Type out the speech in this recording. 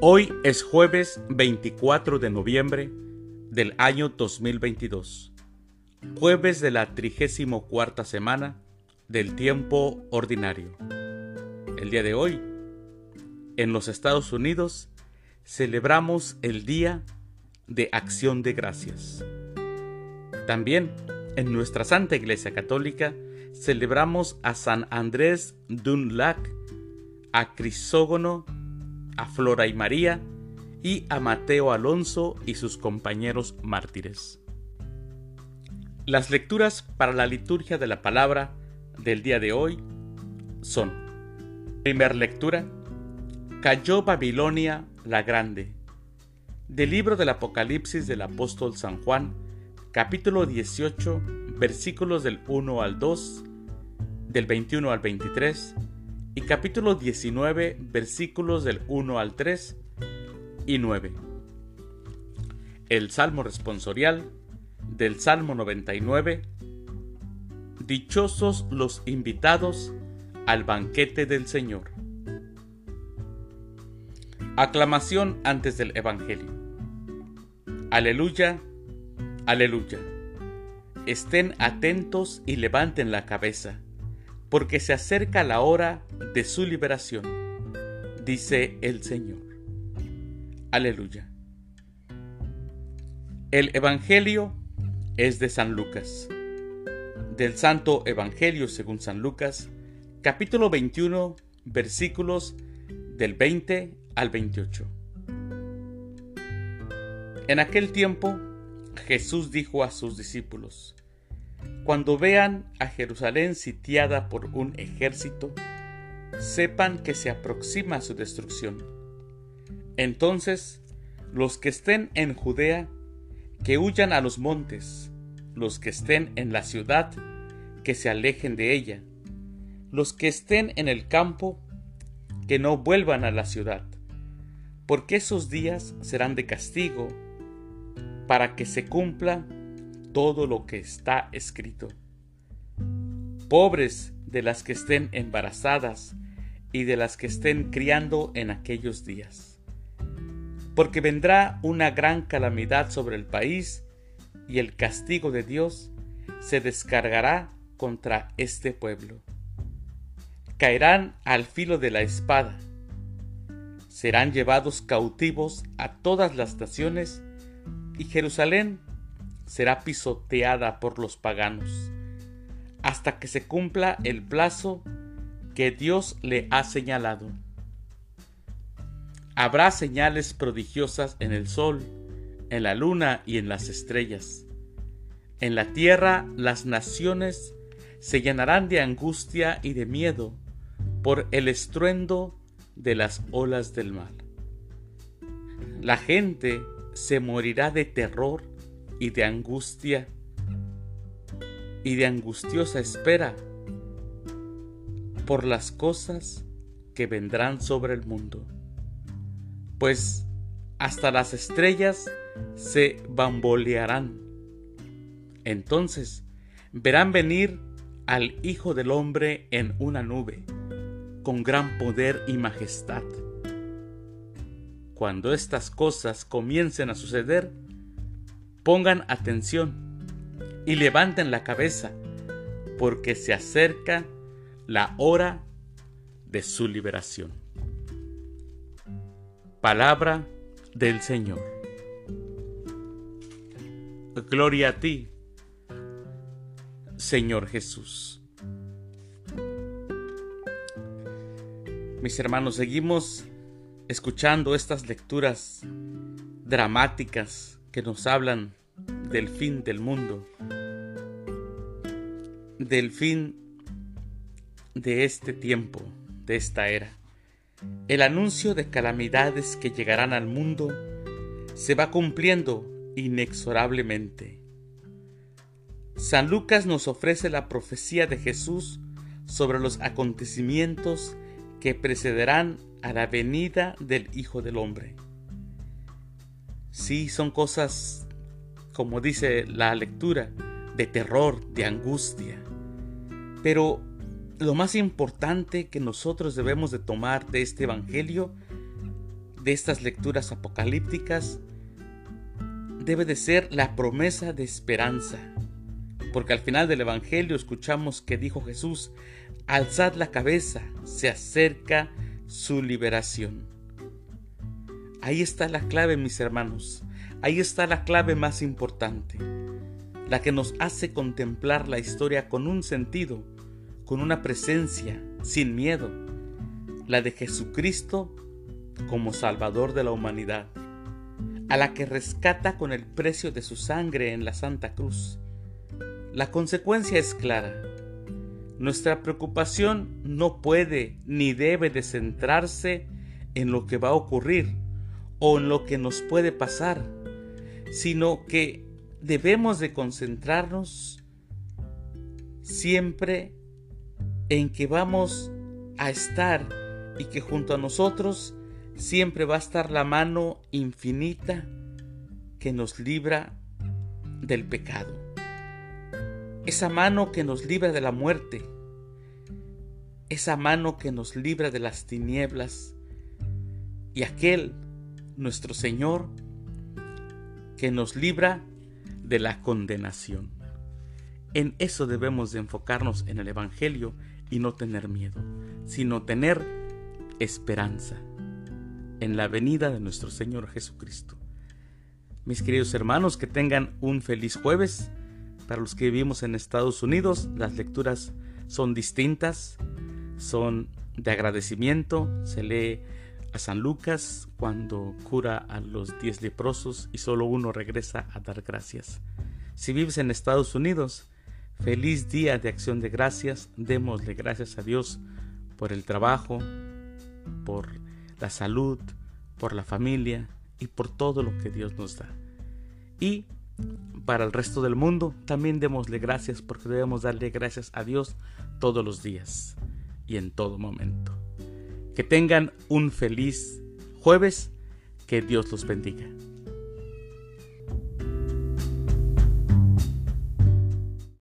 Hoy es jueves 24 de noviembre del año 2022, jueves de la 34 semana del tiempo ordinario. El día de hoy, en los Estados Unidos, celebramos el Día de Acción de Gracias. También en nuestra Santa Iglesia Católica celebramos a San Andrés Dunlac, a Crisógono a Flora y María y a Mateo Alonso y sus compañeros mártires. Las lecturas para la liturgia de la palabra del día de hoy son, primer lectura, Cayó Babilonia la Grande, del libro del Apocalipsis del apóstol San Juan, capítulo 18, versículos del 1 al 2, del 21 al 23, y capítulo 19 versículos del 1 al 3 y 9. El Salmo responsorial del Salmo 99. Dichosos los invitados al banquete del Señor. Aclamación antes del Evangelio. Aleluya, aleluya. Estén atentos y levanten la cabeza porque se acerca la hora de su liberación, dice el Señor. Aleluya. El Evangelio es de San Lucas. Del Santo Evangelio según San Lucas, capítulo 21, versículos del 20 al 28. En aquel tiempo, Jesús dijo a sus discípulos, cuando vean a Jerusalén sitiada por un ejército, sepan que se aproxima su destrucción. Entonces, los que estén en Judea, que huyan a los montes, los que estén en la ciudad, que se alejen de ella, los que estén en el campo, que no vuelvan a la ciudad, porque esos días serán de castigo, para que se cumpla todo lo que está escrito. Pobres de las que estén embarazadas y de las que estén criando en aquellos días. Porque vendrá una gran calamidad sobre el país y el castigo de Dios se descargará contra este pueblo. Caerán al filo de la espada. Serán llevados cautivos a todas las naciones y Jerusalén será pisoteada por los paganos, hasta que se cumpla el plazo que Dios le ha señalado. Habrá señales prodigiosas en el sol, en la luna y en las estrellas. En la tierra las naciones se llenarán de angustia y de miedo por el estruendo de las olas del mar. La gente se morirá de terror y de angustia y de angustiosa espera por las cosas que vendrán sobre el mundo. Pues hasta las estrellas se bambolearán. Entonces verán venir al Hijo del Hombre en una nube, con gran poder y majestad. Cuando estas cosas comiencen a suceder, Pongan atención y levanten la cabeza, porque se acerca la hora de su liberación. Palabra del Señor. Gloria a ti, Señor Jesús. Mis hermanos, seguimos escuchando estas lecturas dramáticas que nos hablan del fin del mundo, del fin de este tiempo, de esta era. El anuncio de calamidades que llegarán al mundo se va cumpliendo inexorablemente. San Lucas nos ofrece la profecía de Jesús sobre los acontecimientos que precederán a la venida del Hijo del Hombre. Sí, son cosas, como dice la lectura, de terror, de angustia. Pero lo más importante que nosotros debemos de tomar de este Evangelio de estas lecturas apocalípticas debe de ser la promesa de esperanza. Porque al final del Evangelio escuchamos que dijo Jesús, alzad la cabeza, se acerca su liberación. Ahí está la clave, mis hermanos. Ahí está la clave más importante. La que nos hace contemplar la historia con un sentido, con una presencia, sin miedo. La de Jesucristo como Salvador de la humanidad a la que rescata con el precio de su sangre en la Santa Cruz. La consecuencia es clara. Nuestra preocupación no puede ni debe de centrarse en lo que va a ocurrir o en lo que nos puede pasar, sino que debemos de concentrarnos siempre en que vamos a estar y que junto a nosotros siempre va a estar la mano infinita que nos libra del pecado. Esa mano que nos libra de la muerte. Esa mano que nos libra de las tinieblas. Y aquel, nuestro Señor, que nos libra de la condenación. En eso debemos de enfocarnos en el Evangelio y no tener miedo, sino tener esperanza en la venida de nuestro Señor Jesucristo. Mis queridos hermanos, que tengan un feliz jueves. Para los que vivimos en Estados Unidos, las lecturas son distintas, son de agradecimiento. Se lee a San Lucas cuando cura a los diez leprosos y solo uno regresa a dar gracias. Si vives en Estados Unidos, feliz día de acción de gracias. Démosle gracias a Dios por el trabajo, por la salud, por la familia y por todo lo que Dios nos da. Y para el resto del mundo también démosle gracias porque debemos darle gracias a Dios todos los días y en todo momento. Que tengan un feliz jueves, que Dios los bendiga.